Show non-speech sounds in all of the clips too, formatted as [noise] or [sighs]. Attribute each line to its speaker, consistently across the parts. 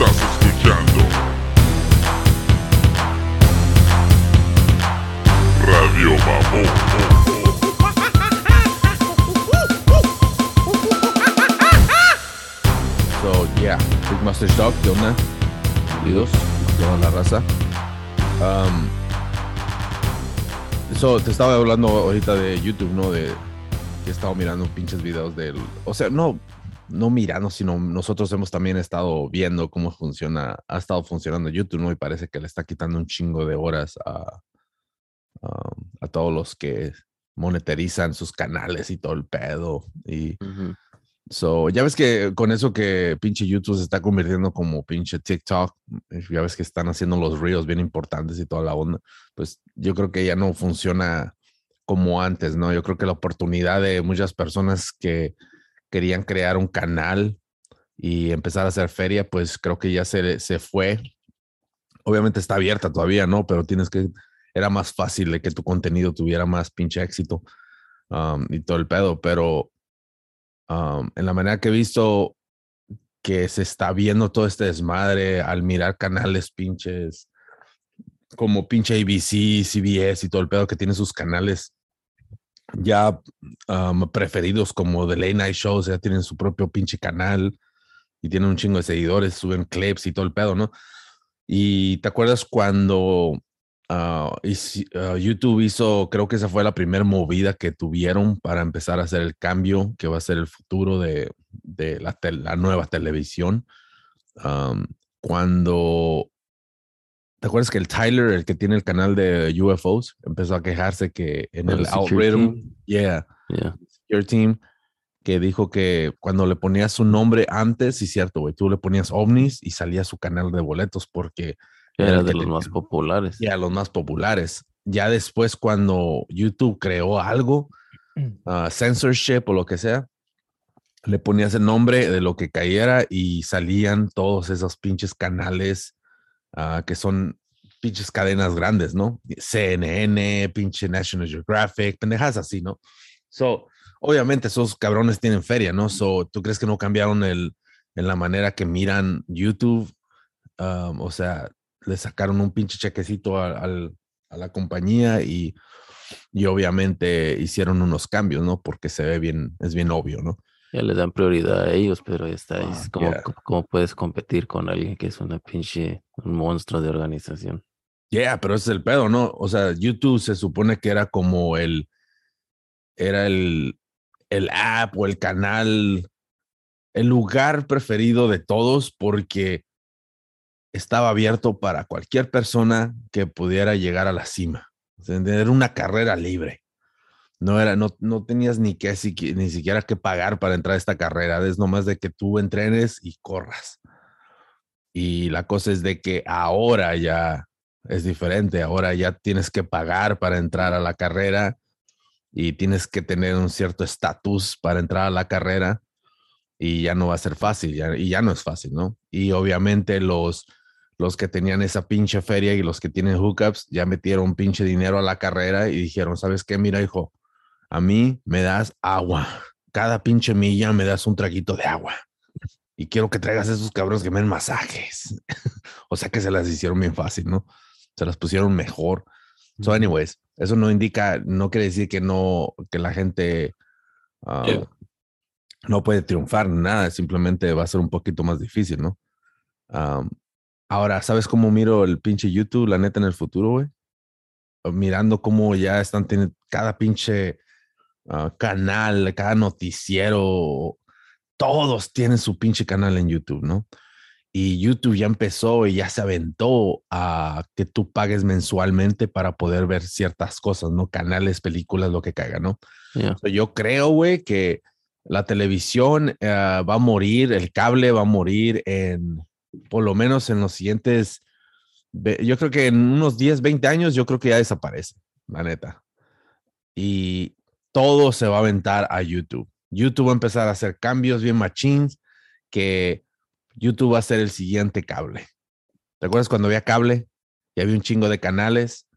Speaker 1: Estás escuchando Radio Mamón.
Speaker 2: Yeah, Big Master Dog, ¿qué onda? Bienvenidos, toda la raza. Um, so, te estaba hablando ahorita de YouTube, ¿no? De que he estado mirando pinches videos del. O sea, no, no mirando, sino nosotros hemos también estado viendo cómo funciona, ha estado funcionando YouTube, ¿no? Y parece que le está quitando un chingo de horas a, um, a todos los que monetarizan sus canales y todo el pedo. Y. So, ya ves que con eso que pinche YouTube se está convirtiendo como pinche TikTok, ya ves que están haciendo los reels bien importantes y toda la onda, pues yo creo que ya no funciona como antes, ¿no? Yo creo que la oportunidad de muchas personas que querían crear un canal y empezar a hacer feria, pues creo que ya se, se fue. Obviamente está abierta todavía, ¿no? Pero tienes que, era más fácil de que tu contenido tuviera más pinche éxito y todo el pedo, pero en la manera que he visto que se está viendo todo este desmadre al mirar canales pinches como pinche ABC, CBS y todo el pedo que tiene sus canales ya um, preferidos como The Late Night Shows, ya tienen su propio pinche canal y tienen un chingo de seguidores, suben clips y todo el pedo, ¿no? Y te acuerdas cuando hici- ah, YouTube hizo, creo que esa fue la primera movida que tuvieron para empezar a hacer el cambio que va a ser el futuro de, de la, la nueva televisión. Um, cuando, ¿te acuerdas que el Tyler, el que tiene el canal de UFOs, empezó a quejarse que en
Speaker 3: El
Speaker 2: el
Speaker 3: Team.
Speaker 2: yeah,
Speaker 3: Yeah.
Speaker 2: Secure Team, que dijo que cuando le ponías su nombre antes, sí, cierto, güey, tú le ponías ovnis y salía su canal de boletos porque
Speaker 3: Era de los más populares.
Speaker 2: ya los más populares. Ya después, cuando YouTube creó algo, ah, censorship o lo que sea, le ponías el nombre de lo que cayera y salían todos esos pinches canales ah, que son pinches cadenas grandes, ¿no? CNN, pinche National Geographic, pendejas así, ¿no? So, obviamente esos cabrones tienen feria, ¿no? So, ¿tú crees que no cambiaron el, en la manera que miran YouTube? Um, o sea, le sacaron un pinche chequecito a, al- a la compañía y, y obviamente hicieron unos cambios, ¿no? Porque se ve bien, es bien obvio, ¿no?
Speaker 3: Ya le dan prioridad a ellos, pero está,
Speaker 2: Ah,
Speaker 3: es como,
Speaker 2: yeah.
Speaker 3: cómo puedes competir con alguien que es una pinche, un monstruo de organización.
Speaker 2: Yeah, pero ese es el pedo, ¿no? O sea, YouTube se supone que era como el, era el, el app o el canal, el lugar preferido de todos porque estaba abierto para cualquier persona que pudiera llegar a la cima. O sea, Era una carrera libre. No era, no, no tenías ni que ni siquiera que pagar para entrar a esta carrera. Es nomás de que tú entrenes y corras. Y la cosa es de que ahora ya es diferente. Ahora ya tienes que pagar para entrar a la carrera y tienes que tener un cierto estatus para entrar a la carrera y ya no va a ser fácil ya, y ya no es fácil, ¿no? Y obviamente los, los que tenían esa pinche feria y los que tienen hookups ya metieron pinche dinero a la carrera y dijeron, ¿sabes qué? Mira, hijo, a mí me das agua. Cada pinche milla me das un traguito de agua. Y quiero que traigas esos cabrones que me den masajes. [laughs] o sea que se las hicieron bien fácil, ¿no? Se las pusieron mejor. So, anyways, eso no indica, no quiere decir que no, que la gente ah,
Speaker 3: Yeah.
Speaker 2: no puede triunfar, nada, simplemente va a ser un poquito más difícil, ¿no? Ahora, ¿sabes cómo miro el pinche YouTube, la neta, en el futuro, güey? Mirando cómo ya están teniendo cada pinche ah, canal, cada noticiero, todos tienen su pinche canal en YouTube, ¿no? Y YouTube ya empezó y ya se aventó a que tú pagues mensualmente para poder ver ciertas cosas, ¿no? Canales, películas, lo que caiga, ¿no?
Speaker 3: Yeah.
Speaker 2: So, Yo creo, güey, que la televisión eh, va a morir, el cable va a morir en, por lo menos en los siguientes, yo creo que en unos 10, 20 años, yo creo que ya desaparece, la neta. Y todo se va a aventar a YouTube. YouTube va a empezar a hacer cambios bien machines que YouTube va a ser el siguiente cable. ¿Te acuerdas cuando había cable y había un chingo de canales?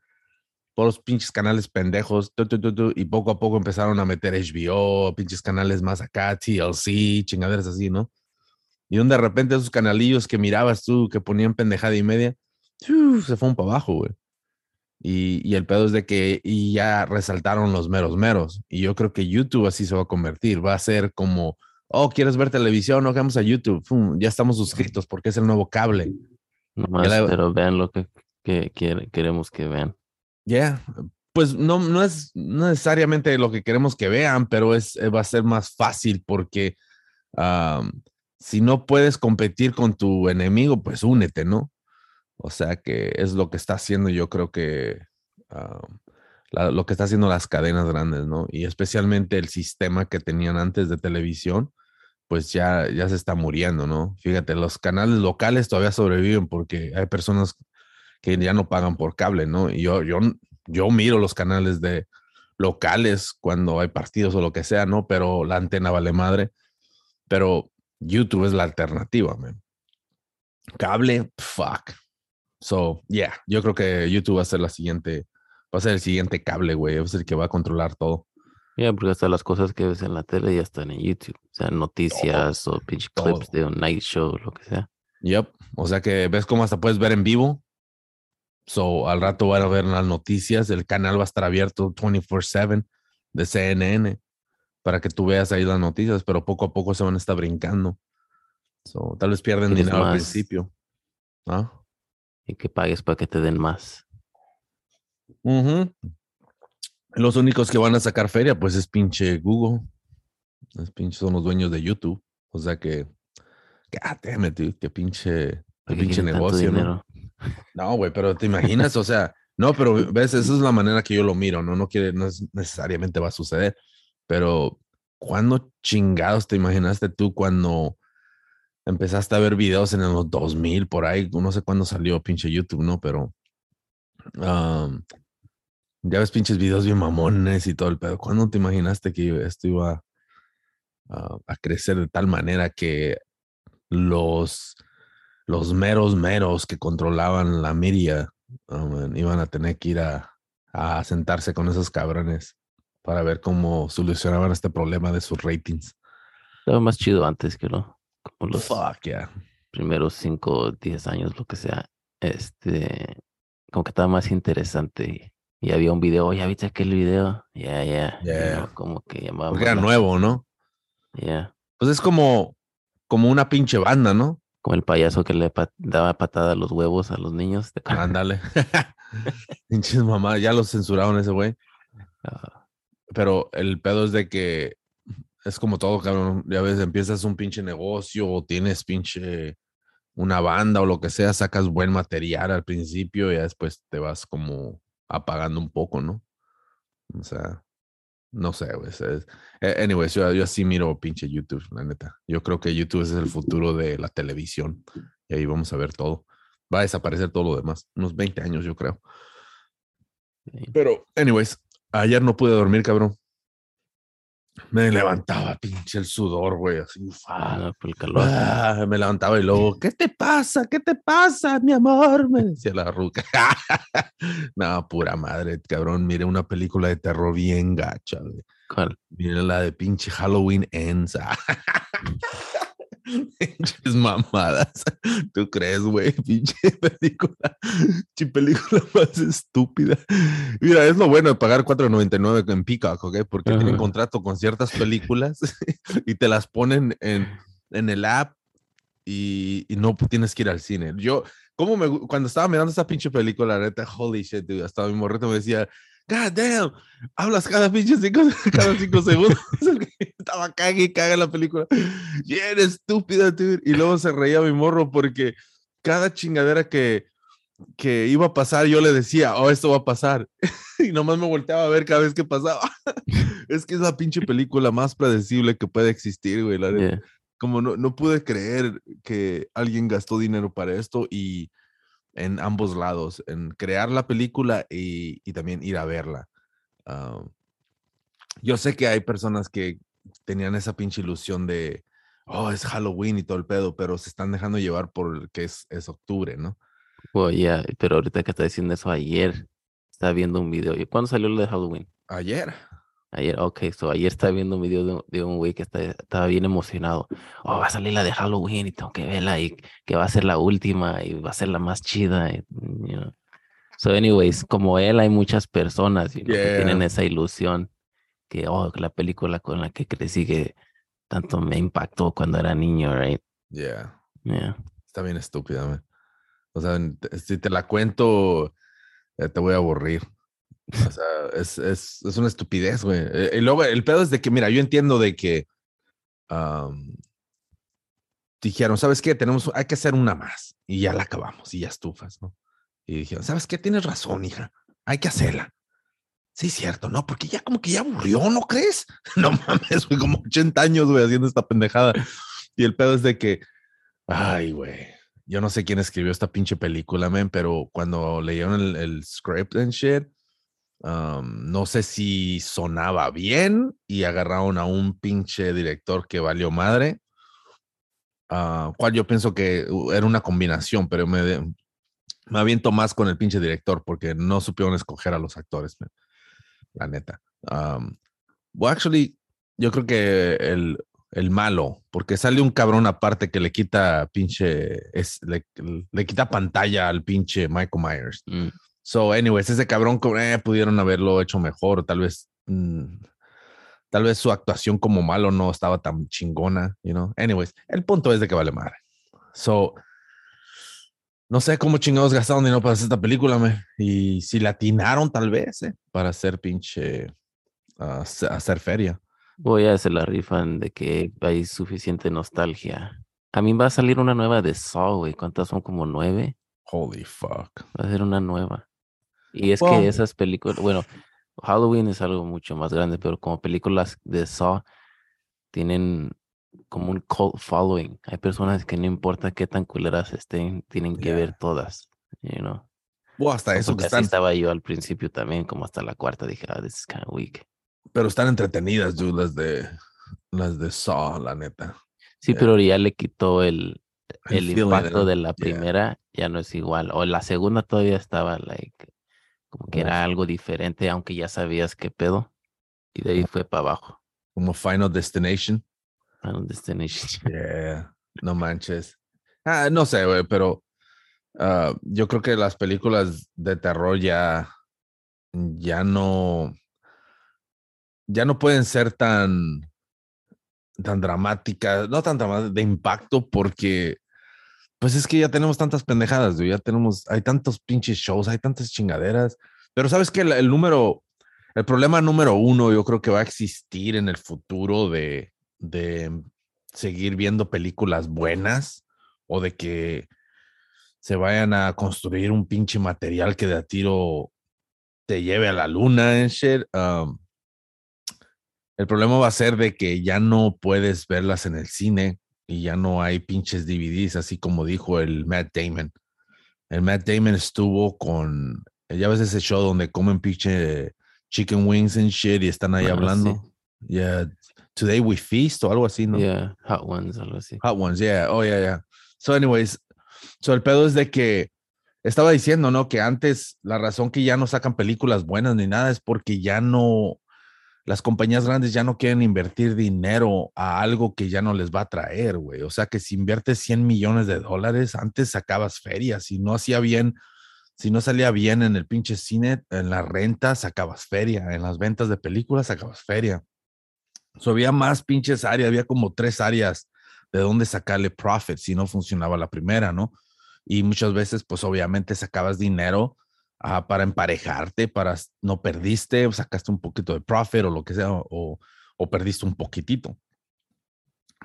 Speaker 2: Todos los pinches canales pendejos, tu, y poco a poco empezaron a meter HBO, pinches canales más acá, TLC, chingaderas así, ¿no? Y donde de repente esos canalillos que mirabas tú, que ponían pendejada y media, se fueron para abajo, güey. Y, y el pedo es de que y ya resaltaron los meros meros. Y yo creo que YouTube así se va a convertir. Va a ser como, oh, ¿quieres ver televisión? No, vamos a YouTube. Fum, ya estamos suscritos porque es el nuevo cable.
Speaker 3: Nomás,
Speaker 2: la-
Speaker 3: pero vean lo que, que queremos que vean.
Speaker 2: Ya, pues no, no es no necesariamente lo que queremos que vean, pero es, eh, va a ser más fácil porque am, si no puedes competir con tu enemigo, pues únete, ¿no? O sea que es lo que está haciendo, yo creo que la- lo que está haciendo las cadenas grandes, ¿no? Y especialmente el sistema que tenían antes de televisión, pues ya, ya se está muriendo, ¿no? Fíjate, los canales locales todavía sobreviven porque hay personas que ya no pagan por cable, ¿no? Y yo, yo, yo miro los canales de locales cuando hay partidos o lo que sea, ¿no? Pero la antena vale madre. Pero YouTube es la alternativa, man. Cable, fuck. So, yeah, yo creo que YouTube va a ser la siguiente, va a ser el siguiente cable, güey. Va a ser el que va a controlar todo.
Speaker 3: Ya, porque hasta las cosas que ves en la tele ya están en YouTube. O sea, noticias o pinche clips
Speaker 2: todo.
Speaker 3: de un night show, lo que sea.
Speaker 2: Yep. O sea que ves cómo hasta puedes ver en vivo. So, al rato van a ver las noticias. El canal va a estar abierto 24/7 de CNN para que tú veas ahí las noticias, pero poco a poco se van a estar brincando. So, tal vez pierden dinero al
Speaker 3: más.
Speaker 2: principio. ¿Ah?
Speaker 3: Y que pagues para que te den más.
Speaker 2: Los únicos que van a sacar feria, pues es pinche Google. Es pinche, son los dueños de YouTube. O sea que, God damn it, dude, qué pinche, qué
Speaker 3: ¿Para qué
Speaker 2: pinche negocio, ¿no? No, güey, pero te imaginas, o sea, no, pero [laughs] ves, esa es la manera que yo lo miro, ¿no? No quiere, no es necesariamente va a suceder, pero ¿cuándo chingados te imaginaste tú cuando empezaste a ver videos en los 2000 por ahí? No sé cuándo salió pinche YouTube, ¿no? Pero ya ves pinches videos bien mamones y todo el pedo. ¿Cuándo te imaginaste que esto iba a, crecer de tal manera que los los meros meros que controlaban la media iban a tener que ir a, a sentarse con esos cabrones para ver cómo solucionaban este problema de sus ratings.
Speaker 3: Estaba más chido antes que lo. Como los
Speaker 2: Fuck yeah.
Speaker 3: primeros 5 o 10 años, lo que sea. Este. Como que estaba más interesante. Y, y había un video. ¿Ya viste aquel video? Ya, ya. y
Speaker 2: Yeah.
Speaker 3: Como que llamaba.
Speaker 2: Porque era
Speaker 3: la-
Speaker 2: nuevo, ¿no?
Speaker 3: Ya.
Speaker 2: Pues es como, como una pinche banda, ¿no?
Speaker 3: Como el payaso que le daba patada a los huevos a los niños.
Speaker 2: Ándale. [laughs] [laughs] Pinches mamá, ya lo censuraron ese güey.
Speaker 3: Ah,
Speaker 2: Pero el pedo es de que es como todo, cabrón. Ya ves, empiezas un pinche negocio o tienes pinche una banda o lo que sea, sacas buen material al principio y ya después te vas como apagando un poco, ¿no? O sea, no sé, güey. Anyways, yo, yo así miro pinche YouTube, la neta. Yo creo que YouTube es el futuro de la televisión y ahí vamos a ver todo. Va a desaparecer todo lo demás. Unos 20 años, yo creo. Pero, anyways, ayer no pude dormir, cabrón. Me levantaba, pinche el sudor, güey, así.
Speaker 3: No, por el calor.
Speaker 2: ah, me levantaba y luego, ¿qué te pasa? ¿Qué te pasa, mi amor? Me decía la ruca. [laughs] no, pura madre, cabrón. Miré una película de terror bien gacha, güey.
Speaker 3: ¿Cuál?
Speaker 2: Miré la de pinche Halloween Ends. [laughs] Pinches mamadas. ¿Tú crees, güey? [laughs] Pinche película. Pinche película [laughs] más estúpida. Mira, es lo bueno de pagar $4.99 en Peacock, ¿ok? Porque tienen contrato con ciertas películas [laughs] y te las ponen en, en el app y, y no tienes que ir al cine. Yo, como me, cuando estaba mirando esa pinche película, la neta, holy shit, dude, hasta mi morrito me decía, God damn, hablas cada pinche cinco, [laughs] cada cinco segundos. [laughs] estaba cague y caga la película. Bien estúpida, dude. Y luego se reía mi morro porque cada chingadera que, que iba a pasar, yo le decía, oh, esto va a pasar. [laughs] y nomás me volteaba a ver cada vez que pasaba. es que es la pinche película más predecible que puede existir, güey. La
Speaker 3: Yeah.
Speaker 2: como no, no pude creer que alguien gastó dinero para esto y en ambos lados, en crear la película y, y también ir a verla. Ah, yo sé que hay personas que tenían esa pinche ilusión de, oh, es Halloween y todo el pedo, pero se están dejando llevar por que es, es octubre, ¿no?
Speaker 3: Well, yeah, pero ahorita que está diciendo eso ayer, estaba viendo un video. ¿Y cuándo salió lo de Halloween?
Speaker 2: Ayer.
Speaker 3: Ayer, ok, so ayer estaba viendo un video de, un- de un güey que está- estaba bien emocionado. Oh, va a salir la de Halloween y tengo que verla y que va a ser la última y va a ser la más chida. y, you know. So, anyways, como él, hay muchas personas you know, que tienen esa ilusión que, oh, la película con la que crecí que tanto me impactó cuando era niño, right?
Speaker 2: Yeah.
Speaker 3: Yeah.
Speaker 2: Está bien estúpida, man. O sea, si te la cuento, eh, te voy a aburrir. O sea, es, es, es una estupidez, güey. Eh, Y luego el pedo es de que, mira, yo entiendo de que am, dijeron, ¿sabes qué? Tenemos, hay que hacer una más. Y ya la acabamos y ya estufas, ¿no? Y dijeron, ¿sabes qué? Tienes razón, hija. Hay que hacerla. Sí, cierto, ¿no? Porque ya como que ya aburrió, ¿no crees? [laughs] No mames, güey, como 80 años, güey, haciendo esta pendejada. Y el pedo es de que, ay, güey, yo no sé quién escribió esta pinche película, man, pero cuando leyeron el, el script and shit, no sé si sonaba bien y agarraron a un pinche director que valió madre, ah, cual yo pienso que uh, era una combinación, pero me, me aviento más con el pinche director porque no supieron escoger a los actores, la neta. Um, well, actually, yo creo que el, el malo, porque sale un cabrón aparte que le quita pinche, es, le, le quita pantalla al pinche Michael Myers.
Speaker 3: Mm.
Speaker 2: So, anyways, ese cabrón eh, pudieron haberlo hecho mejor, tal vez, mm, tal vez su actuación como malo no estaba tan chingona, you know. Anyways, el punto es de que vale madre. So, no sé cómo chingados gastaron dinero para hacer esta película, me. Y si la atinaron tal vez, eh, para hacer pinche, ah, hacer- hacer feria.
Speaker 3: Voy a hacer la rifan de que hay suficiente nostalgia. A mí va a salir una nueva de Saw, güey. ¿Cuántas son? Como nueve.
Speaker 2: Holy fuck.
Speaker 3: Va a ser una nueva. Y es que esas películas, bueno, Halloween es algo mucho más grande, pero como películas de Saw tienen como un cult following. Hay personas que no importa qué tan culeras estén, tienen que
Speaker 2: Yeah.
Speaker 3: ver todas, you know.
Speaker 2: Hasta eso que están,
Speaker 3: estaba yo al principio también, como hasta la cuarta dije, ah, this is kind of weak.
Speaker 2: pero están entretenidas, dude, las de, las de Saw, la neta.
Speaker 3: Sí,
Speaker 2: Yeah.
Speaker 3: pero ya le quitó el,
Speaker 2: El
Speaker 3: impacto de la
Speaker 2: Yeah.
Speaker 3: primera, ya no es igual. O la segunda todavía estaba, like, como que era algo diferente, aunque ya sabías qué pedo. Y de ahí fue para abajo.
Speaker 2: Como Final Destination.
Speaker 3: Final Destination. [laughs]
Speaker 2: Yeah, no manches. Ah, no sé, güey, pero ah, yo creo que las películas de terror ya, ya no, ya no pueden ser tan, tan dramáticas, no tan dramáticas, de impacto, porque, pues es que ya tenemos tantas pendejadas, ya tenemos, hay tantos pinches shows, hay tantas chingaderas, pero sabes que el, número, el problema número uno, yo creo que va a existir en el futuro de, de seguir viendo películas buenas o de que se vayan a construir un pinche material que de a tiro te lleve a la luna and shit. um, el problema va a ser de que ya no puedes verlas en el cine y ya no hay pinches DVDs, así como dijo el Matt Damon. El Matt Damon estuvo con, ya ves ese show donde comen pinche chicken wings and shit y están ahí
Speaker 3: Ah, sí.
Speaker 2: hablando. Yeah, Today We Feast o algo así, ¿no?
Speaker 3: Yeah, Hot Ones, algo así.
Speaker 2: Hot ones, yeah. Oh, yeah, yeah. So, anyways, so el pedo es de que estaba diciendo, ¿no? Que antes la razón que ya no sacan películas buenas ni nada es porque ya no, las compañías grandes ya no quieren invertir dinero a algo que ya no les va a traer, güey. O sea que si inviertes 100 millones de dólares, antes sacabas ferias. Si no hacía bien, si no salía bien en el pinche cine, en la renta sacabas feria. En las ventas de películas sacabas feria. Había más pinches áreas, había como tres áreas de dónde sacarle profit si no funcionaba la primera, ¿no? Y muchas veces, pues obviamente sacabas dinero ah, para emparejarte, para no perdiste, sacaste un poquito de profit o lo que sea, o, o perdiste un poquitito,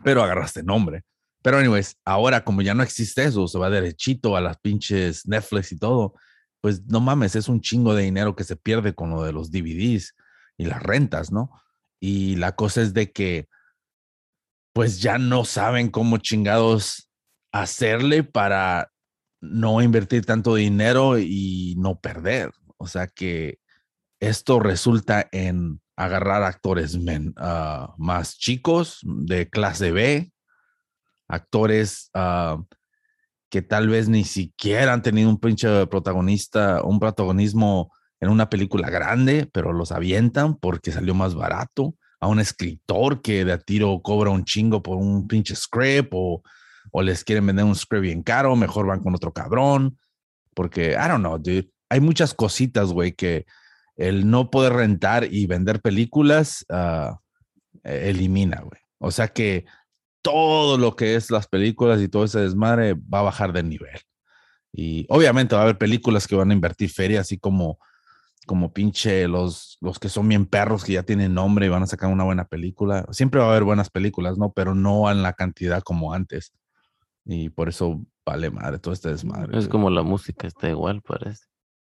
Speaker 2: pero agarraste nombre. Pero, anyways, ahora como ya no existe eso, se va derechito a las pinches Netflix y todo, pues no mames, es un chingo de dinero que se pierde con lo de los DVDs y las rentas, ¿no? Y la cosa es de que, pues ya no saben cómo chingados hacerle para no invertir tanto dinero y no perder. O sea que esto resulta en agarrar actores ah, más chicos de clase B, actores ah, que tal vez ni siquiera han tenido un pinche protagonista, un protagonismo en una película grande, pero los avientan porque salió más barato. A un escritor que de a tiro cobra un chingo por un pinche script o, o les quieren vender un script bien caro, mejor van con otro cabrón. Porque, I don't know, dude. Hay muchas cositas, güey, que el no poder rentar y vender películas eh, elimina, güey. O sea que todo lo que es las películas y todo ese desmadre va a bajar de nivel. Y obviamente va a haber películas que van a invertir feria, así como como pinche los, los que son bien perros que ya tienen nombre y van a sacar una buena película. Siempre va a haber buenas películas, ¿no? Pero no en la cantidad como antes. Y por eso vale madre todo este desmadre.
Speaker 3: Es como la música, está igual, parece.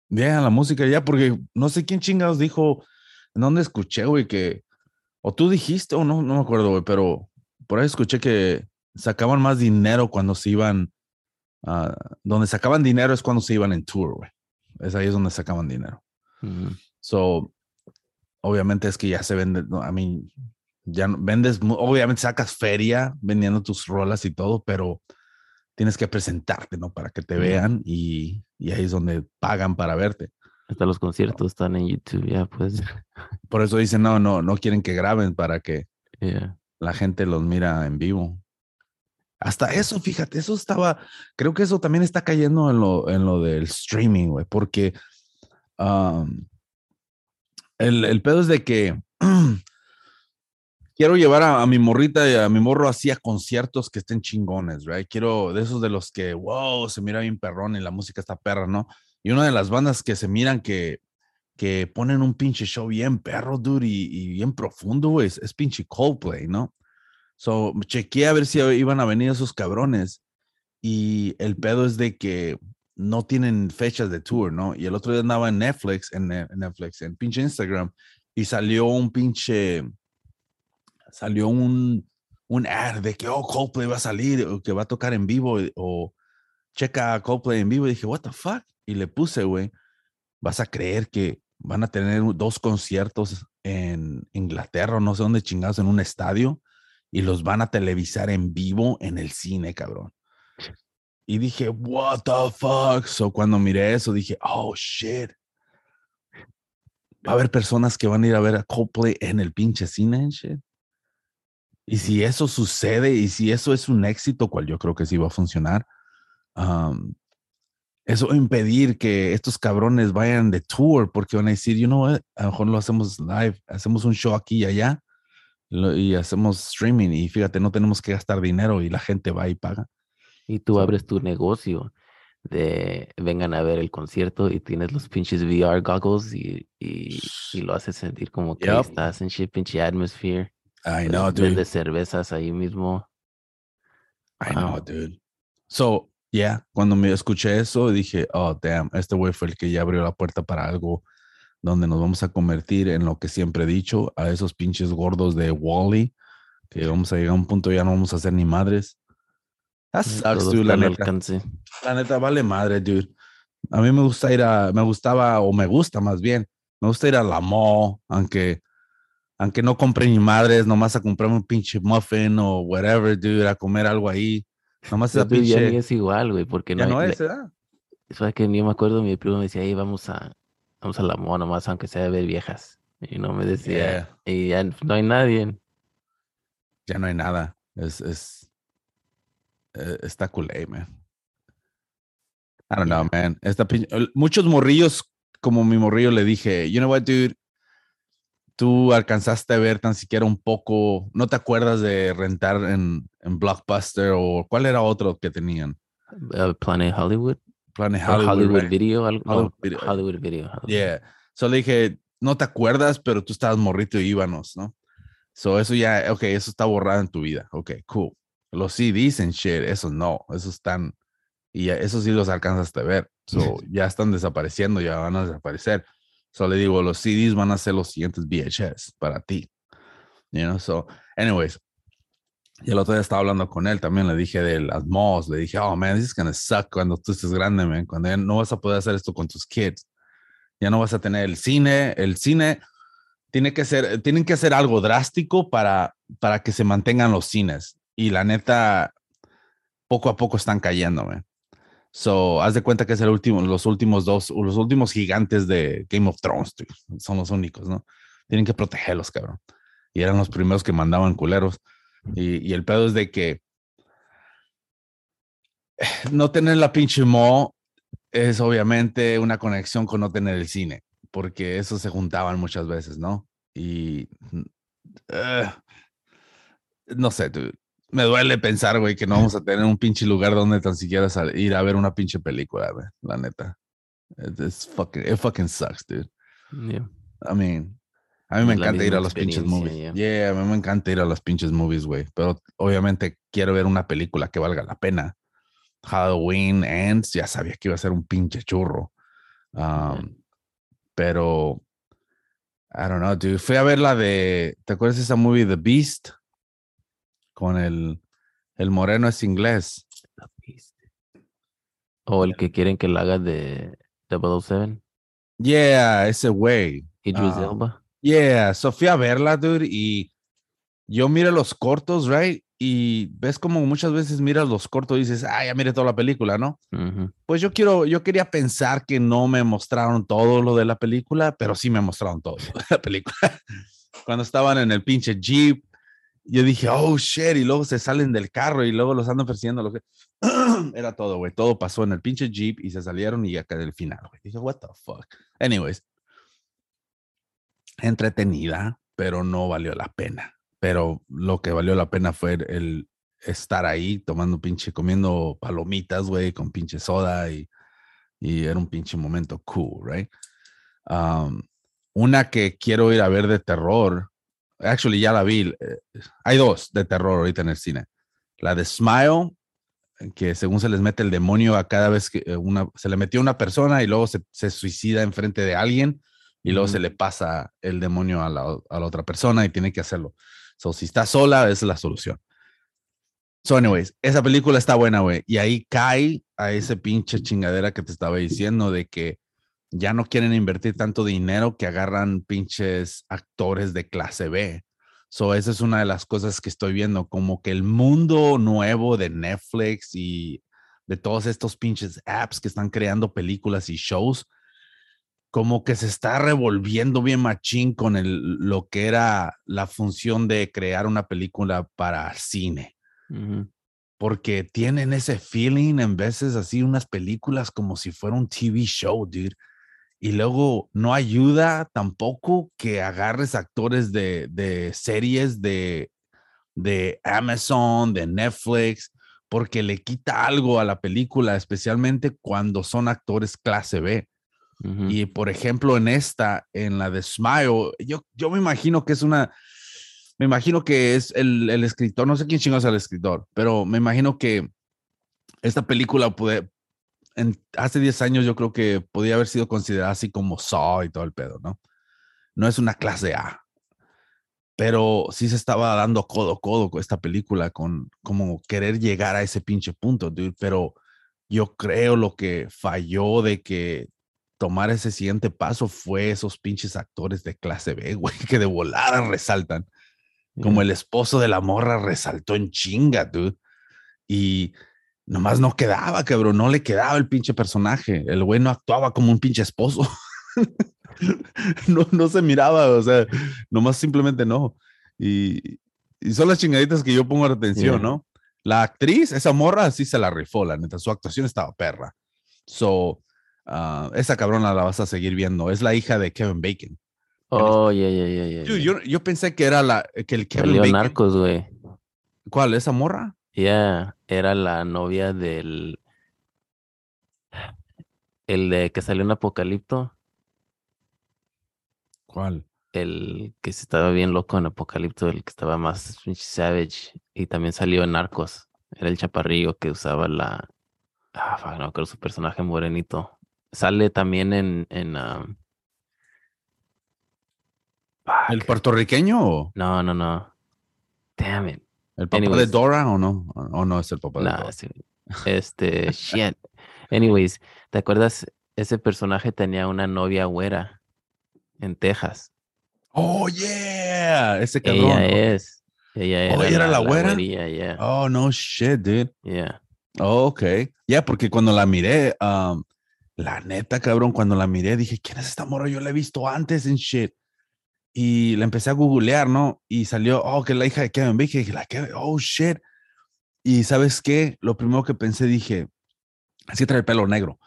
Speaker 2: Bien, la música ya, porque no sé quién chingados dijo, en dónde escuché, güey, que, o tú dijiste, o no, no me acuerdo, güey, pero por ahí escuché que sacaban más dinero cuando se iban, ah, donde sacaban dinero es cuando se iban en tour, güey. Es ahí es donde sacaban dinero. So, obviamente es que ya se vende, no, a mí, ya no- vendes, obviamente sacas feria vendiendo tus rolas y todo, pero tienes que presentarte, ¿no? Para que te vean y, y ahí es donde pagan para verte.
Speaker 3: Hasta los conciertos están en YouTube, ya, pues. [laughs]
Speaker 2: Por eso dicen, no, no, no quieren que graben para que
Speaker 3: Yeah.
Speaker 2: la gente los mira en vivo. Hasta eso, fíjate, eso estaba, creo que eso también está cayendo en lo, en lo del streaming, güey, porque el, el pedo es de que [clears throat] quiero llevar a, a mi morrita y a mi morro así a conciertos que estén chingones, right? Quiero de esos de los que, wow, se mira bien perrón y la música está perra, ¿no? Y una de las bandas que se miran que, que ponen un pinche show bien perro, dude, y, y bien profundo, güey, es, es pinche Coldplay, ¿no? So, chequeé a ver si iban a venir esos cabrones. Y el pedo es de que no tienen fechas de tour, ¿no? Y el otro día andaba en Netflix, en, Ne- en Netflix, en pinche Instagram, y salió un pinche, salió un, un ad de que, oh, Coldplay va a salir, o que va a tocar en vivo, y- o checa Coldplay en vivo. Y dije, what the fuck? Y le puse, güey, vas a creer que van a tener dos conciertos en Inglaterra, o no sé dónde chingados, en un estadio, y los van a televisar en vivo en el cine, cabrón. Y dije, what the fuck? So cuando miré eso, dije, oh shit. Va a haber personas que van a ir a ver Coldplay en el pinche cine shit. Y si eso sucede y si eso es un éxito, cual yo creo que sí va a funcionar, um, eso impedir que estos cabrones vayan de tour porque van a decir, you know what, a lo mejor lo hacemos live, hacemos un show aquí y allá lo- y hacemos streaming y fíjate, no tenemos que gastar dinero y la gente va y paga.
Speaker 3: Y tú abres tu negocio de vengan a ver el concierto y tienes los pinches VR goggles y, y, y lo haces sentir como que
Speaker 2: Yup.
Speaker 3: estás en shit, pinche atmosphere.
Speaker 2: I know, dude.
Speaker 3: Vendes cervezas ahí mismo.
Speaker 2: I know,
Speaker 3: Wow.
Speaker 2: dude. So, yeah, cuando me escuché eso, dije, oh, damn, este güey fue el que ya abrió la puerta para algo donde nos vamos a convertir en lo que siempre he dicho, a esos pinches gordos de Wally, que vamos a llegar a un punto ya no vamos a hacer ni madres. That
Speaker 3: eh,
Speaker 2: sucks, dude, la neta.
Speaker 3: alcance.
Speaker 2: La neta vale madre, dude. A mí me gusta ir a, me gustaba, o me gusta más bien, me gusta ir a la mall, aunque, aunque no compre ni madres, nomás a comprarme un pinche muffin o whatever, dude, a comer algo ahí. Nomás esa
Speaker 3: tú ya ni
Speaker 2: pinche.
Speaker 3: es igual, güey, porque no
Speaker 2: Ya
Speaker 3: hay-
Speaker 2: no
Speaker 3: le-
Speaker 2: es, ¿verdad?
Speaker 3: ¿Sabes que Yo me acuerdo, mi primo me decía, ahí vamos a, vamos a la moda nomás, aunque sea de ver viejas. Y no me decía,
Speaker 2: Yeah.
Speaker 3: y ya no hay nadie.
Speaker 2: Ya no hay nada. Es, es, eh, está culé, man. I don't know, man. Esta pin- el- muchos morrillos, como mi morrillo le dije, you know what, dude, tú alcanzaste a ver tan siquiera un poco, no te acuerdas de rentar en, en Blockbuster o cuál era otro que tenían?
Speaker 3: Uh, Planet Hollywood.
Speaker 2: Planet Hollywood.
Speaker 3: Hollywood,
Speaker 2: right?
Speaker 3: Video. algo-
Speaker 2: Hollywood Video.
Speaker 3: Hollywood Video. Hollywood.
Speaker 2: Yeah. So le dije, no te acuerdas, pero tú estabas morrito y íbamos, ¿no? So eso ya, ok, eso está borrado en tu vida. Ok, cool. Los CDs and shit, eso no, eso están, y eso sí los alcanzaste a ver. [laughs] So ya están desapareciendo, ya van a desaparecer. So le digo, los CDs van a ser los siguientes VHS para ti. You know, so, anyways. Y el otro día estaba hablando con él, también le dije de las malls, le dije, oh man, this is gonna suck cuando tú estés grande, man, cuando ya no vas a poder hacer esto con tus kids ya no vas a tener el cine, el cine tiene que ser, tienen que hacer algo drástico para, para que se mantengan los cines. Y la neta, poco a poco están cayendo, man. So, haz de cuenta que es el último, los últimos dos, los últimos gigantes de Game of Thrones, dude. son los únicos, ¿no? Tienen que protegerlos, cabrón. Y eran los primeros que mandaban culeros. Y, y el pedo es de que [sighs] no tener la pinche mo es obviamente una conexión con no tener el cine, porque eso se juntaban muchas veces, ¿no? Y eh, no sé, dude. Me duele pensar, güey, que no vamos a [laughs] tener un pinche lugar donde tan siquiera ir a ver una pinche película, güey, la neta. It, it's fucking, it fucking sucks, dude.
Speaker 3: Yeah.
Speaker 2: I mean, a mí me encanta ir a los pinches movies. Yeah, a mí me encanta ir a los pinches movies, güey. Pero obviamente quiero ver una película que valga la pena. Halloween Ends, ya sabía que iba a ser un pinche churro. Um, Pero, I don't know, dude. Fui a ver la de, ¿te acuerdas de esa movie The Beast? Con el, el moreno es inglés.
Speaker 3: O el que quieren que la haga de 007,
Speaker 2: Yeah, ese güey.
Speaker 3: Idris
Speaker 2: Ah.
Speaker 3: Elba.
Speaker 2: Yeah, so fui a verla, dude, y yo miro los cortos, right? Y ves como muchas veces miras los cortos y dices, ah, ya mire toda la película, ¿no?
Speaker 3: Ujú.
Speaker 2: Pues yo quiero, yo quería pensar que no me mostraron todo lo de la película, pero sí me mostraron todo lo de la película. [laughs] Cuando estaban en el pinche Jeep, yo dije, oh shit, y luego se salen del carro y luego los andan persiguiendo. Lo que... [clears throat] Era todo, güey. Todo pasó en el pinche Jeep y se salieron y acá del final, güey. Dije, what the fuck. Anyways, entretenida, pero no valió la pena. Pero lo que valió la pena fue el estar ahí tomando pinche, comiendo palomitas, güey, con pinche soda y, y era un pinche momento cool, right? Una que quiero ir a ver de terror, actually ya la vi, eh, hay dos de terror ahorita en el cine. La de Smile, que según se les mete el demonio a cada vez que eh, una, se le metió una persona y luego se, se suicida enfrente de alguien y luego se le pasa el demonio a la, a la otra persona y tiene que hacerlo. So, si está sola, esa es la solución. So, anyways, esa película está buena, güey. Y ahí cae a ese pinche chingadera que te estaba diciendo de que ya no quieren invertir tanto dinero que agarran pinches actores de clase B. So, esa es una de las cosas que estoy viendo, como que el mundo nuevo de Netflix y de todos estos pinches apps que están creando películas y shows, como que se está revolviendo bien machín con el, lo que era la función de crear una película para cine porque tienen ese feeling en veces así unas películas como si fuera un TV show, dude. Y luego no ayuda tampoco que agarres actores de, de series de, de Amazon, de Netflix, porque le quita algo a la película, especialmente cuando son actores clase B. Y por ejemplo, en esta, en la de Smile, yo, yo me imagino que es una, me imagino que es el, el escritor, no sé quién chingados es el escritor, pero me imagino que esta película puede, en, hace 10 años yo creo que podía haber sido considerada así como Saw y todo el pedo, ¿no? No es una clase A, pero sí se estaba dando codo a codo con esta película, con como querer llegar a ese pinche punto, dude, pero yo creo lo que falló de que tomar ese siguiente paso fue esos pinches actores de clase B, güey, [laughs] que de volada resaltan. Como el esposo de la morra resaltó en chinga, dude. Y nomás no quedaba, cabrón, no le quedaba el pinche personaje. El güey no actuaba como un pinche esposo. [laughs] no, no se miraba, o sea, nomás simplemente no. Y, y son las chingaditas que yo pongo atención,
Speaker 3: Yeah.
Speaker 2: ¿no? La actriz, esa morra, sí se la rifó, la neta. Su actuación estaba perra. So, ah, esa cabrona la vas a seguir viendo. Es la hija de Kevin Bacon.
Speaker 3: Oh, ya, ya, ya, ya.
Speaker 2: Yo pensé que era la, que el Kevin
Speaker 3: Salió
Speaker 2: Bacon.
Speaker 3: Narcos, güey.
Speaker 2: ¿Cuál? ¿Esa morra?
Speaker 3: Ya, era la novia del... El de que salió en Apocalipto.
Speaker 2: ¿Cuál?
Speaker 3: El que se estaba bien loco en Apocalipto, el que estaba más savage. Y también salió en Narcos. Era el chaparrillo que usaba la... Ah, no creo su personaje morenito. Sale también en... en um,
Speaker 2: ¿El puertorriqueño o
Speaker 3: No, no, no. Damn it.
Speaker 2: El papá de. Dora o no? ¿O no es el papá de
Speaker 3: Nah,
Speaker 2: Dora?
Speaker 3: sí. Este, [laughs] shit. Anyways, ¿te acuerdas? Ese personaje tenía una novia güera en Texas.
Speaker 2: Oh, yeah. Ese cabrón.
Speaker 3: Ella es. Ella
Speaker 2: Oh,
Speaker 3: era,
Speaker 2: ¿ella era la güera?
Speaker 3: yeah,
Speaker 2: Oh, no shit, dude.
Speaker 3: yeah.
Speaker 2: Oh, ok. Ya, porque cuando la miré, um, la neta, cabrón, cuando la miré, dije, ¿quién es esta morra? Yo la he visto antes en shit. Y la empecé a googlear, ¿no? Y salió, oh, que es la hija de Kevin Bacon. Y dije, la Kevin, oh, shit. Y ¿sabes qué? Lo primero que pensé, dije, así trae el pelo negro.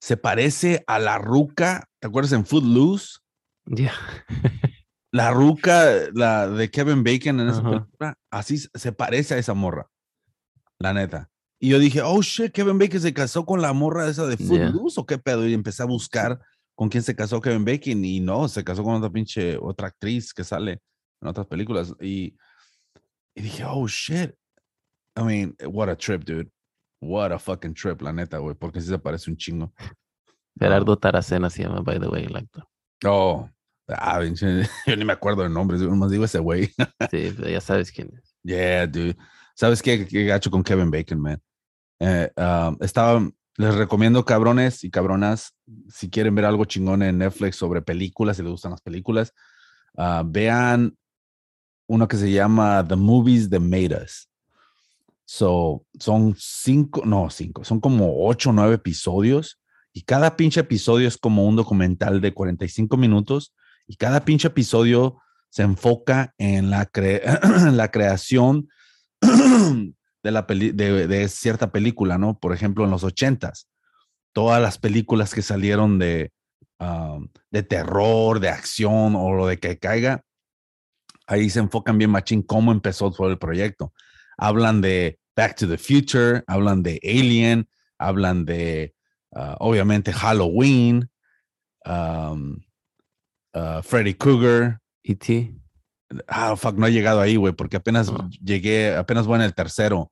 Speaker 2: Se parece a la ruca, ¿te acuerdas en Footloose?
Speaker 3: Ya.
Speaker 2: La ruca, la de Kevin Bacon en esa
Speaker 3: Ajá.
Speaker 2: película, así se- parece a esa morra. La neta. Y yo dije, oh shit, Kevin Bacon se casó con la morra esa de
Speaker 3: Yeah.
Speaker 2: Footloose o qué pedo. Y empecé a buscar con quién se casó Kevin Bacon y no, se casó con otra pinche, otra actriz que sale en otras películas. Y, y dije, oh shit. I mean, what a trip, dude. What a fucking trip, la neta, güey, porque sí se parece un chingo.
Speaker 3: Gerardo Taracena se llama, by the way, el actor.
Speaker 2: Oh, ah, [laughs] yo ni me acuerdo de nombres, yo nomás digo ese güey. [laughs]
Speaker 3: Sí, pero ya sabes quién es.
Speaker 2: Yeah, dude. ¿Sabes qué, qué gacho con Kevin Bacon, man? Eh, um, estaba, les recomiendo, cabrones y cabronas, si quieren ver algo chingón en Netflix sobre películas, si les gustan las películas, ah, vean uno que se llama The Movies That Made Us. So, son cinco, no, cinco, son como ocho o nueve episodios y cada pinche episodio es como un documental de 45 minutos y cada pinche episodio se enfoca en la, cre- [clears throat] en la creación [clears throat] de, la peli- de, cierta película, ¿no? Por ejemplo, en los ochentas, todas las películas que salieron de, um, de terror, de acción o lo de que caiga, ahí se enfocan bien machín cómo empezó todo el proyecto. Hablan de Back to the Future, hablan de Alien, hablan de, uh, obviamente, Halloween, um, Freddy Krueger,
Speaker 3: E.T.
Speaker 2: Ah, fuck, no he llegado ahí, güey, porque apenas
Speaker 3: No.
Speaker 2: llegué, apenas voy en el tercero.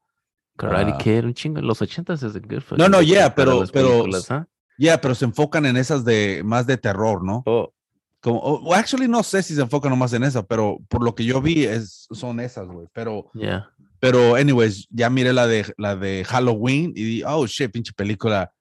Speaker 3: Karate
Speaker 2: Ah.
Speaker 3: Kid, un chingo. Los ochentas es good fucking
Speaker 2: No, no, yeah, pero- pero-
Speaker 3: películas, ¿ah?
Speaker 2: Ya, pero se enfocan en esas de más de terror, ¿no?
Speaker 3: Oh,
Speaker 2: Como, o- o actually, no sé si se enfocan nomás en esa, pero por lo que yo vi es, son esas, güey. Pero,
Speaker 3: yeah.
Speaker 2: pero, anyways, ya miré la de, la de Halloween y di, oh, shit, pinche película.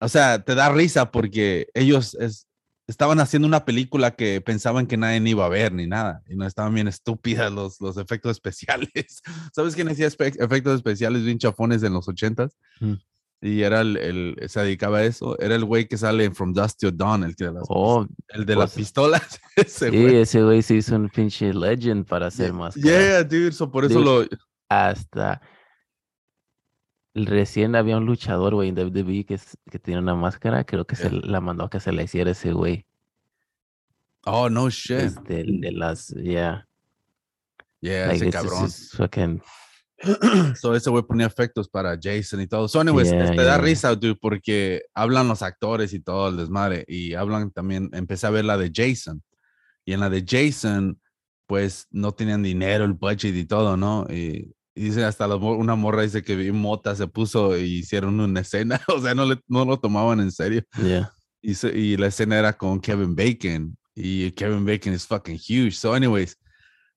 Speaker 2: O sea, te da risa porque ellos es- estaban haciendo una película que pensaban que nadie iba a ver ni nada. Y no estaban bien estúpidas los, los efectos especiales. [laughs] ¿Sabes quién hacía efectos especiales bien chafones en los ochentas?
Speaker 3: Mm.
Speaker 2: Y era el, el- se dedicaba a eso. Era el güey que sale en From Dust to Dawn, el, que de las,
Speaker 3: Oh,
Speaker 2: el de las
Speaker 3: pues,
Speaker 2: pistolas. [laughs] Ese
Speaker 3: sí,
Speaker 2: güey.
Speaker 3: ese güey se hizo un pinche legend para hacer más.
Speaker 2: Yeah, dude. so por eso
Speaker 3: Dude.
Speaker 2: lo.
Speaker 3: Hasta recién había un luchador, güey, en WWE que, es- que tiene una máscara. Creo que se
Speaker 2: Yeah.
Speaker 3: la mandó a que se la hiciera ese güey.
Speaker 2: Oh, no shit.
Speaker 3: Este, el de las, yeah.
Speaker 2: Yeah,
Speaker 3: like,
Speaker 2: ese cabrón.
Speaker 3: fucking, [clears throat]
Speaker 2: so ese güey ponía efectos para Jason y todo. So, anyways,
Speaker 3: Yeah,
Speaker 2: te da
Speaker 3: yeah.
Speaker 2: risa, dude, porque hablan los actores y todo el desmadre. Y hablan también, empecé a ver la de Jason. Y en la de Jason, pues no tenían dinero, el budget y todo, ¿no? Y, y dice hasta la una morra dice que bien mota se puso y hicieron una escena. [laughs] O sea, no, le, no lo tomaban en serio.
Speaker 3: yeah.
Speaker 2: Y, se- y la escena era con Kevin Bacon. Y Kevin Bacon es fucking huge. So, anyways,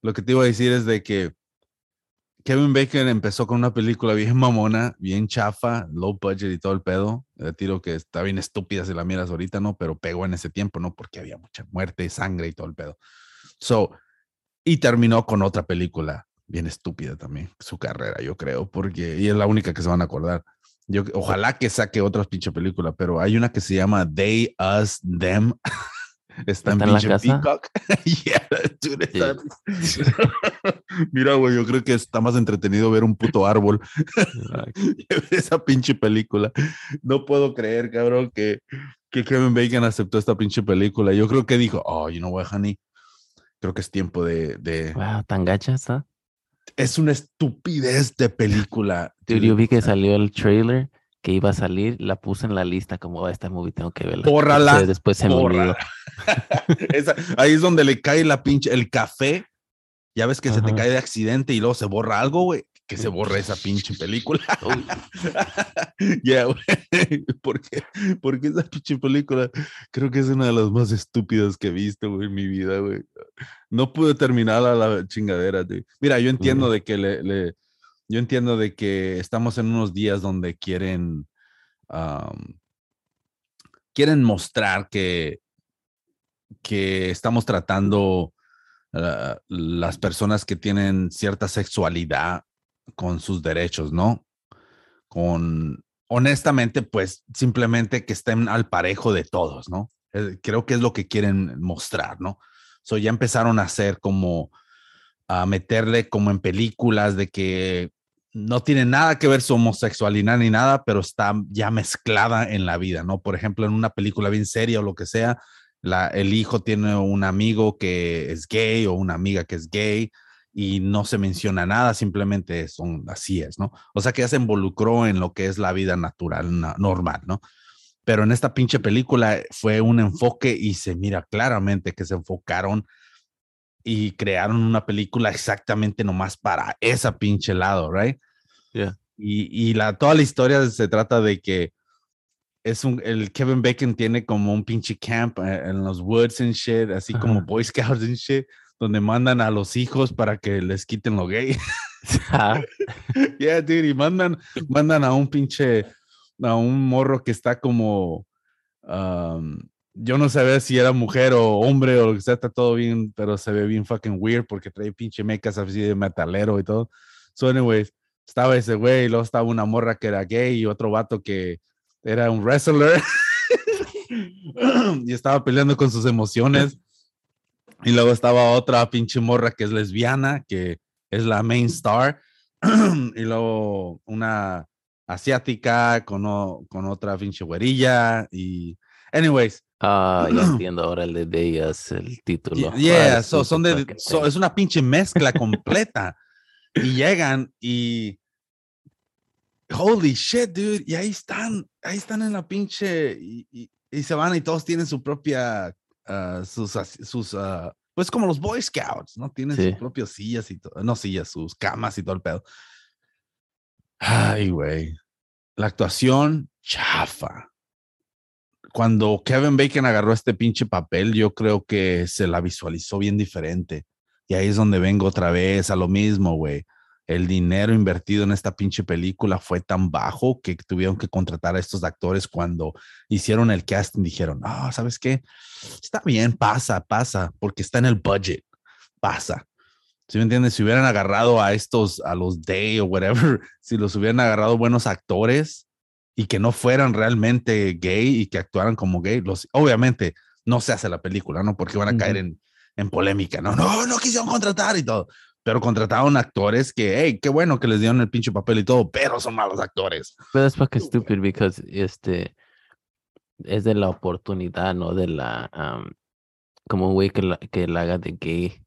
Speaker 2: lo que te iba a decir es de que Kevin Bacon empezó con una película bien mamona, bien chafa, low budget y todo el pedo. De tiro que está bien estúpida si la miras ahorita, ¿no? Pero pegó en ese tiempo, ¿no? Porque había mucha muerte, sangre y todo el pedo. So, y terminó con otra película bien estúpida también, su carrera, yo creo, porque, y es la única que se van a acordar. Yo, ojalá que saque otra pinche película, pero hay una que se llama They, Us, Them. [laughs] Está en
Speaker 3: ¿Está en la
Speaker 2: pinche
Speaker 3: casa?
Speaker 2: Peacock. [laughs] Yeah, dude, está- [laughs] Mira, güey, yo creo que está más entretenido ver un puto árbol esa pinche película. No puedo creer, cabrón, que, que Kevin Bacon aceptó esta pinche película. Yo creo que dijo, oh, you know what, honey, creo que es tiempo de... de...
Speaker 3: Wow, tan gacha está.
Speaker 2: Es una estupidez de película.
Speaker 3: Dude, yo vi que salió el trailer que iba a salir, la puse en la lista como "Oh, esta movie tengo que verla.
Speaker 2: Bórrala,
Speaker 3: Después, después se me. [laughs]
Speaker 2: Esa- ahí es donde le cae la pinche, el café. Ya ves que se te cae de accidente y luego se borra algo, güey. Que se borre esa pinche película. [laughs] [laughs] Güey. Porque, porque esa pinche película creo que es una de las más estúpidas que he visto, güey, en mi vida, güey. No pude terminar la, la chingadera, güey. Mira, yo entiendo de que le, le- yo entiendo de que estamos en unos días donde quieren, quieren mostrar que, que estamos tratando a las personas que tienen cierta sexualidad con sus derechos, ¿no? con, honestamente, pues simplemente que estén al parejo de todos, ¿no? Eh, Creo que es lo que quieren mostrar, ¿no? So ya empezaron a hacer como a meterle como en películas de que no tiene nada que ver su homosexualidad ni nada, pero está ya mezclada en la vida, ¿no? Por ejemplo, en una película bien seria o lo que sea, la, el hijo tiene un amigo que es gay o una amiga que es gay y no se menciona nada, simplemente son así es, ¿no? O sea que ya se involucró en lo que es la vida natural, na- normal, ¿no? Pero en esta pinche película fue un enfoque y se mira claramente que se enfocaron y crearon una película exactamente nomás para esa pinche lado, right?
Speaker 3: Yeah.
Speaker 2: Y, y la, toda la historia se trata de que es un, el Kevin Bacon tiene como un pinche camp eh, en los woods and shit, así como
Speaker 3: Ajá.
Speaker 2: Boy Scouts and shit, donde mandan a los hijos para que les quiten lo gay. [laughs]
Speaker 3: Ah, [laughs]
Speaker 2: yeah, dude, y mandan, mandan a un pinche, a un morro que está como, um, yo no sabía si era mujer o hombre o lo que sea, está todo bien, pero se ve bien fucking weird porque trae pinche mecas así de metalero y todo. So, anyways, estaba ese güey, y luego estaba una morra que era gay y otro vato que era un wrestler [laughs] y estaba peleando con sus emociones. Y luego estaba otra pinche morra que es lesbiana, que es la main star. [clears throat] y luego una asiática con, o- con otra pinche güerilla. Y, anyways,
Speaker 3: ah, [clears throat] ya entiendo ahora el de Bellas, el título.
Speaker 2: yeah,
Speaker 3: Ah,
Speaker 2: so, son de, so- es una pinche mezcla completa. y llegan y. Holy shit, dude. Y ahí están, ahí están en la pinche. Y, y- y se van y todos tienen su propia. Ah, sus, sus ah, pues como los Boy Scouts, ¿no? Tienen
Speaker 3: Sí.
Speaker 2: sus propias sillas y todo. No sillas, sus camas y todo el pedo. Ay, güey. La actuación, chafa. Cuando Kevin Bacon agarró este pinche papel, yo creo que se la visualizó bien diferente. Y ahí es donde vengo otra vez a lo mismo, güey. El dinero invertido en esta pinche película fue tan bajo que tuvieron que contratar a estos actores cuando hicieron el casting. Dijeron, ah, ¿sabes qué? Está bien, pasa, pasa, porque está en el budget. Pasa. ¿Sí me entiendes? Si hubieran agarrado a estos, a los Day o whatever, [laughs] si los hubieran agarrado buenos actores y que no fueran realmente gay y que actuaran como gay, los, obviamente no se hace la película, ¿no? Porque van a caer en, en polémica, ¿no? No, no quisieron contratar y todo. Pero contrataron actores que, hey, qué bueno que les dieron el pinche papel y todo, pero son malos actores.
Speaker 3: But that's fucking stupid because este es de la oportunidad, no de la um, como un güey que la, que la haga de gay,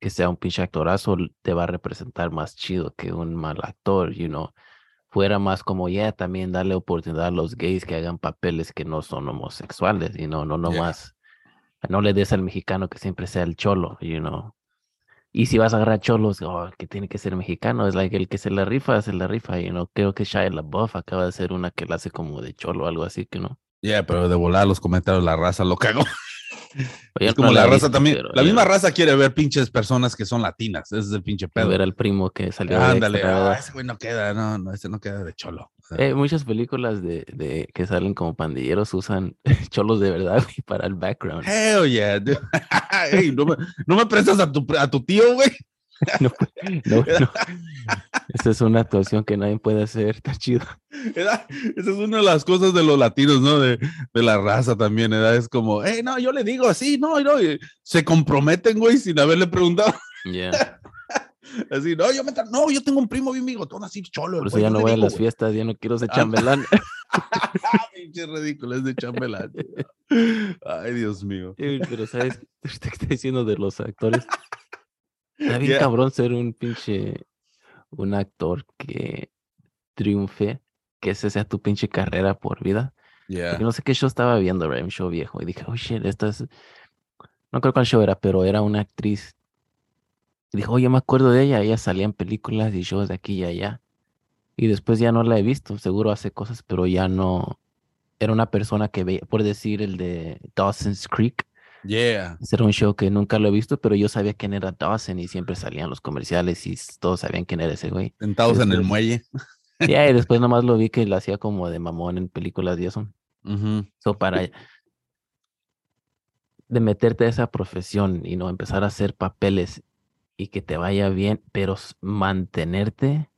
Speaker 3: que sea un pinche actorazo, te va a representar más chido que un mal actor, you know. Fuera más como ya también darle oportunidad a los gays que hagan papeles que no son homosexuales, y no, no, no
Speaker 2: Yeah.
Speaker 3: más. No le des al mexicano que siempre sea el cholo, you know. Y si vas a agarrar cholos, oh, que tiene que ser mexicano, es like el que se la rifa, se la rifa, you know. Creo que Shia LaBeouf acaba de hacer una que la hace como de cholo o algo así, que no.
Speaker 2: Yeah, pero de volar los comentarios, la raza lo cagó. Es
Speaker 3: no
Speaker 2: como la, raza
Speaker 3: visto,
Speaker 2: también. La misma raza quiere ver pinches personas que son latinas. Ese es el pinche pedo.
Speaker 3: ver al primo que salió
Speaker 2: Ándale, ah, ese güey no queda, no, no, ese no queda de cholo.
Speaker 3: Eh, muchas películas de, de que salen como pandilleros usan [laughs] cholos de verdad güey, para el background.
Speaker 2: Hell yeah. [laughs] no, me, no me prestas a tu, a tu tío, güey. [laughs]
Speaker 3: No, no, no. Esa es una actuación que nadie puede hacer, está chido.
Speaker 2: Esa es una de las cosas de los latinos, ¿no? De, de la raza también, ¿verdad? Es como, hey, no, yo le digo así, no, no, se comprometen, güey, sin haberle preguntado.
Speaker 3: Yeah. [laughs]
Speaker 2: Así, no, yo me no, yo tengo un primo bien bigotón, así cholo.
Speaker 3: Por eso ya no voy a las
Speaker 2: güey.
Speaker 3: fiestas, ya no quiero ser
Speaker 2: Ah.
Speaker 3: chambelán. [laughs]
Speaker 2: Pinche ridículo, es de chambelán. Ay, Dios mío.
Speaker 3: Pero sabes, que está diciendo de los actores. Está bien
Speaker 2: Yeah.
Speaker 3: cabrón ser un pinche, un actor que triunfe, que esa sea tu pinche carrera por vida.
Speaker 2: Yeah.
Speaker 3: Porque no sé qué show estaba viendo, right? un show viejo. Y dije, oh shit, esta es. No creo cuál show era, pero era una actriz. Y dijo, oye, me acuerdo de ella. Ella salía en películas y shows de aquí y allá. Y después ya no la he visto. Seguro hace cosas, pero ya no. Era una persona que veía, por decir, el de Dawson's Creek.
Speaker 2: Yeah.
Speaker 3: Ese era un show que nunca lo he visto, pero yo sabía quién era Dawson y siempre salían los comerciales y todos sabían quién era ese güey.
Speaker 2: Sentados en el
Speaker 3: Después-
Speaker 2: muelle.
Speaker 3: Ya, y después [laughs] nomás lo vi que lo hacía como de mamón en películas y eso.
Speaker 2: Ujú.
Speaker 3: So, para de meterte a esa profesión y no empezar a hacer papeles y que te vaya bien, pero mantenerte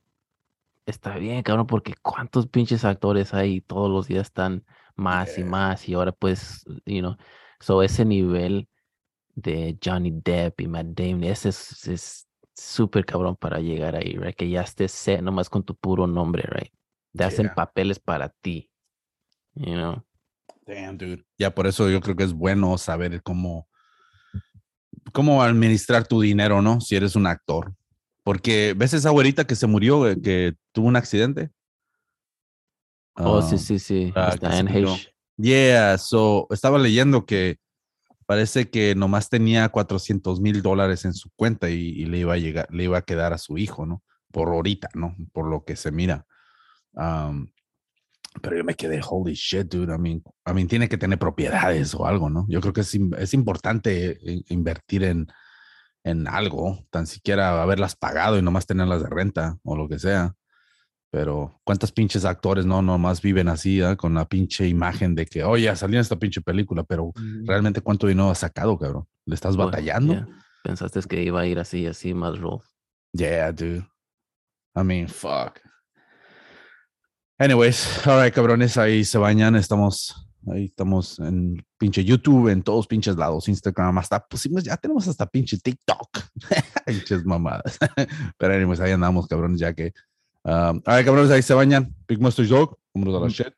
Speaker 3: está bien, cabrón, porque cuántos pinches actores hay todos los días están más y
Speaker 2: Yeah.
Speaker 3: más y ahora pues, you know, so ese nivel de Johnny Depp y Matt Damon, ese es es súper cabrón para llegar ahí, right? Que ya estés set nomás con tu puro nombre, right? Te hacen
Speaker 2: Yeah.
Speaker 3: papeles para ti, you know.
Speaker 2: Damn, dude. Ya por eso yo creo que es bueno saber cómo, cómo administrar tu dinero, ¿no? Si eres un actor. Porque ves esa güerita que se murió, eh, que tuvo un accidente.
Speaker 3: Oh, sí,
Speaker 2: Ah,
Speaker 3: sí, sí.
Speaker 2: ah,
Speaker 3: está en. H.
Speaker 2: Yeah, so estaba leyendo que parece que nomás tenía 400 mil dólares en su cuenta y, le iba a llegar, le iba a quedar a su hijo, ¿no? Por ahorita, ¿no? Por lo que se mira. Pero yo me quedé, holy shit, dude. I mean, I mean, tiene que tener propiedades o algo, ¿no? Yo creo que es, es importante invertir en, en algo, tan siquiera haberlas pagado y nomás tenerlas de renta o lo que sea. Pero cuántos pinches actores no nomás viven así, ah, con la pinche imagen de que, oye, salí en esta pinche película, pero realmente cuánto dinero has sacado, cabrón. ¿Le estás
Speaker 3: Pues,
Speaker 2: batallando?
Speaker 3: yeah. Pensaste que iba a ir así, así, más roll.
Speaker 2: Yeah, dude. I mean, fuck. Anyways, all right, cabrones, ahí se bañan. Estamos, ahí estamos en pinche YouTube, en todos pinches lados, Instagram, hasta pusimos, ya tenemos hasta pinche TikTok. [laughs] pinches mamadas. [laughs] Pero anyways, ahí andamos, cabrones, ya que. Um, all right, cabrones, ahí se bañan. Big Mustache Dog, vámonos a la shit.